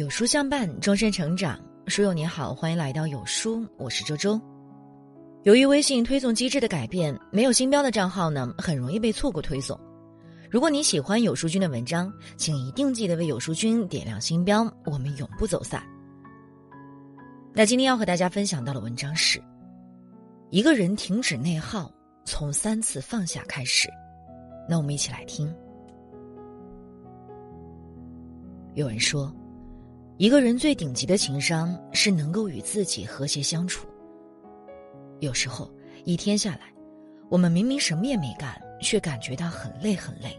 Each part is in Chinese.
有书相伴，终身成长。书友你好，欢迎来到有书，我是周周。由于微信推送机制的改变，没有星标的账号呢，很容易被错过推送。如果你喜欢有书君的文章，请一定记得为有书君点亮星标，我们永不走散。那今天要和大家分享到的文章是：一个人停止内耗，从三次放下开始。那我们一起来听。有人说。一个人最顶级的情商是能够与自己和谐相处。有时候一天下来，我们明明什么也没干，却感觉到很累很累。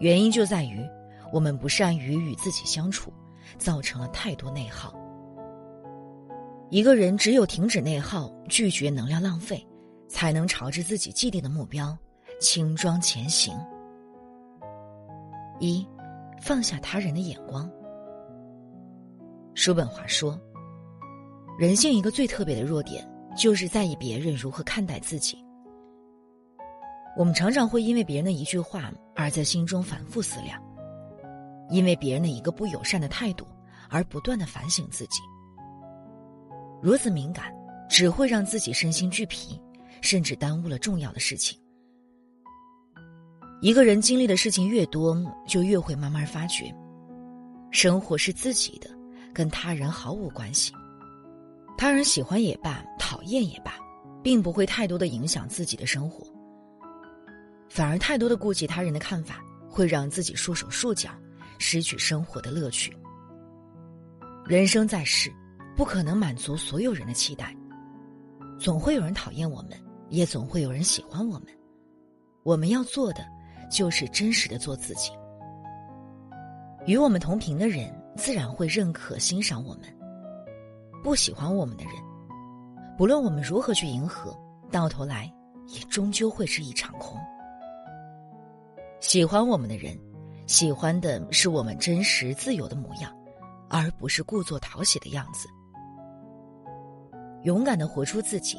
原因就在于我们不善于与自己相处，造成了太多内耗。一个人只有停止内耗，拒绝能量浪费，才能朝着自己既定的目标轻装前行。一，放下他人的眼光。叔本华说：“人性一个最特别的弱点，就是在意别人如何看待自己。我们常常会因为别人的一句话而在心中反复思量，因为别人的一个不友善的态度而不断的反省自己。如此敏感，只会让自己身心俱疲，甚至耽误了重要的事情。一个人经历的事情越多，就越会慢慢发觉，生活是自己的。”跟他人毫无关系，他人喜欢也罢，讨厌也罢，并不会太多的影响自己的生活。反而太多的顾及他人的看法，会让自己束手束脚，失去生活的乐趣。人生在世，不可能满足所有人的期待，总会有人讨厌我们，也总会有人喜欢我们。我们要做的，就是真实的做自己。与我们同频的人。自然会认可、欣赏我们。不喜欢我们的人，不论我们如何去迎合，到头来也终究会是一场空。喜欢我们的人，喜欢的是我们真实自由的模样，而不是故作讨喜的样子。勇敢的活出自己，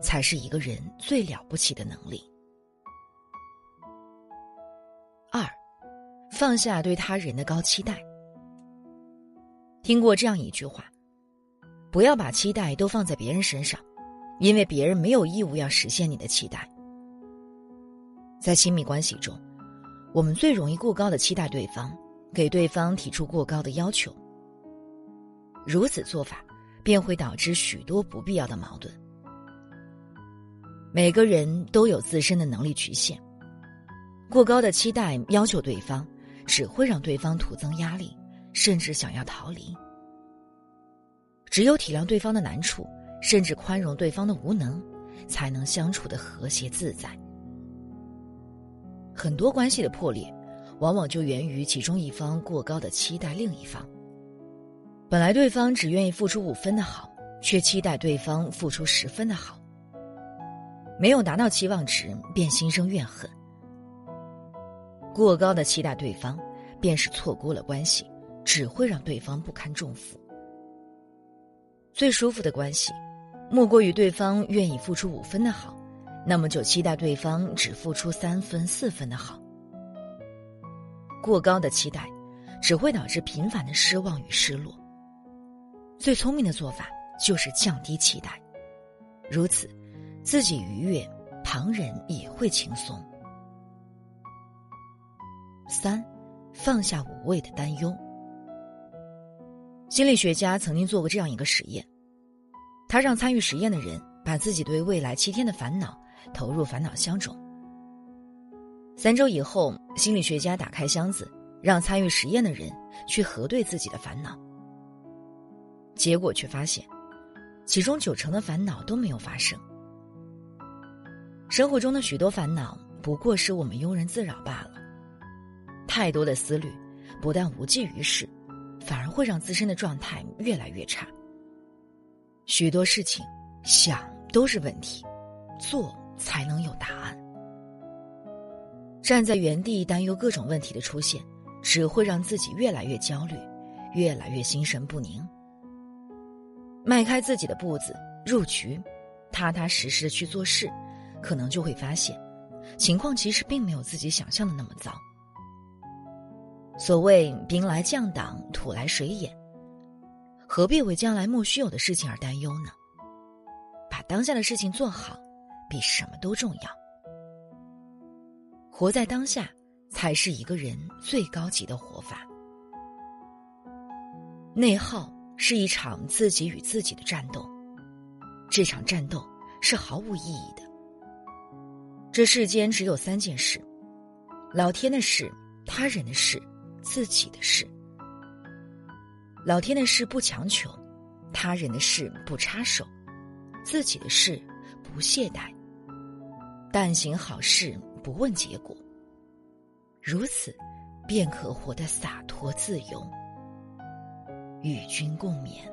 才是一个人最了不起的能力。二，放下对他人的高期待。听过这样一句话：“不要把期待都放在别人身上，因为别人没有义务要实现你的期待。”在亲密关系中，我们最容易过高的期待对方，给对方提出过高的要求。如此做法，便会导致许多不必要的矛盾。每个人都有自身的能力局限，过高的期待要求对方，只会让对方徒增压力。甚至想要逃离。只有体谅对方的难处，甚至宽容对方的无能，才能相处的和谐自在。很多关系的破裂，往往就源于其中一方过高的期待另一方。本来对方只愿意付出五分的好，却期待对方付出十分的好。没有达到期望值，便心生怨恨。过高的期待对方，便是错估了关系。只会让对方不堪重负。最舒服的关系，莫过于对方愿意付出五分的好，那么就期待对方只付出三分、四分的好。过高的期待，只会导致频繁的失望与失落。最聪明的做法就是降低期待，如此，自己愉悦，旁人也会轻松。三，放下无谓的担忧。心理学家曾经做过这样一个实验，他让参与实验的人把自己对未来七天的烦恼投入烦恼箱中。三周以后，心理学家打开箱子，让参与实验的人去核对自己的烦恼。结果却发现，其中九成的烦恼都没有发生。生活中的许多烦恼不过是我们庸人自扰罢了。太多的思虑，不但无济于事。反而会让自身的状态越来越差。许多事情想都是问题，做才能有答案。站在原地担忧各种问题的出现，只会让自己越来越焦虑，越来越心神不宁。迈开自己的步子入局，踏踏实实的去做事，可能就会发现，情况其实并没有自己想象的那么糟。所谓兵来将挡，土来水掩，何必为将来莫须有的事情而担忧呢？把当下的事情做好，比什么都重要。活在当下，才是一个人最高级的活法。内耗是一场自己与自己的战斗，这场战斗是毫无意义的。这世间只有三件事：老天的事、他人的事、自己的事。老天的事不强求，他人的事不插手，自己的事不懈怠。但行好事，不问结果。如此，便可活得洒脱自由。与君共勉。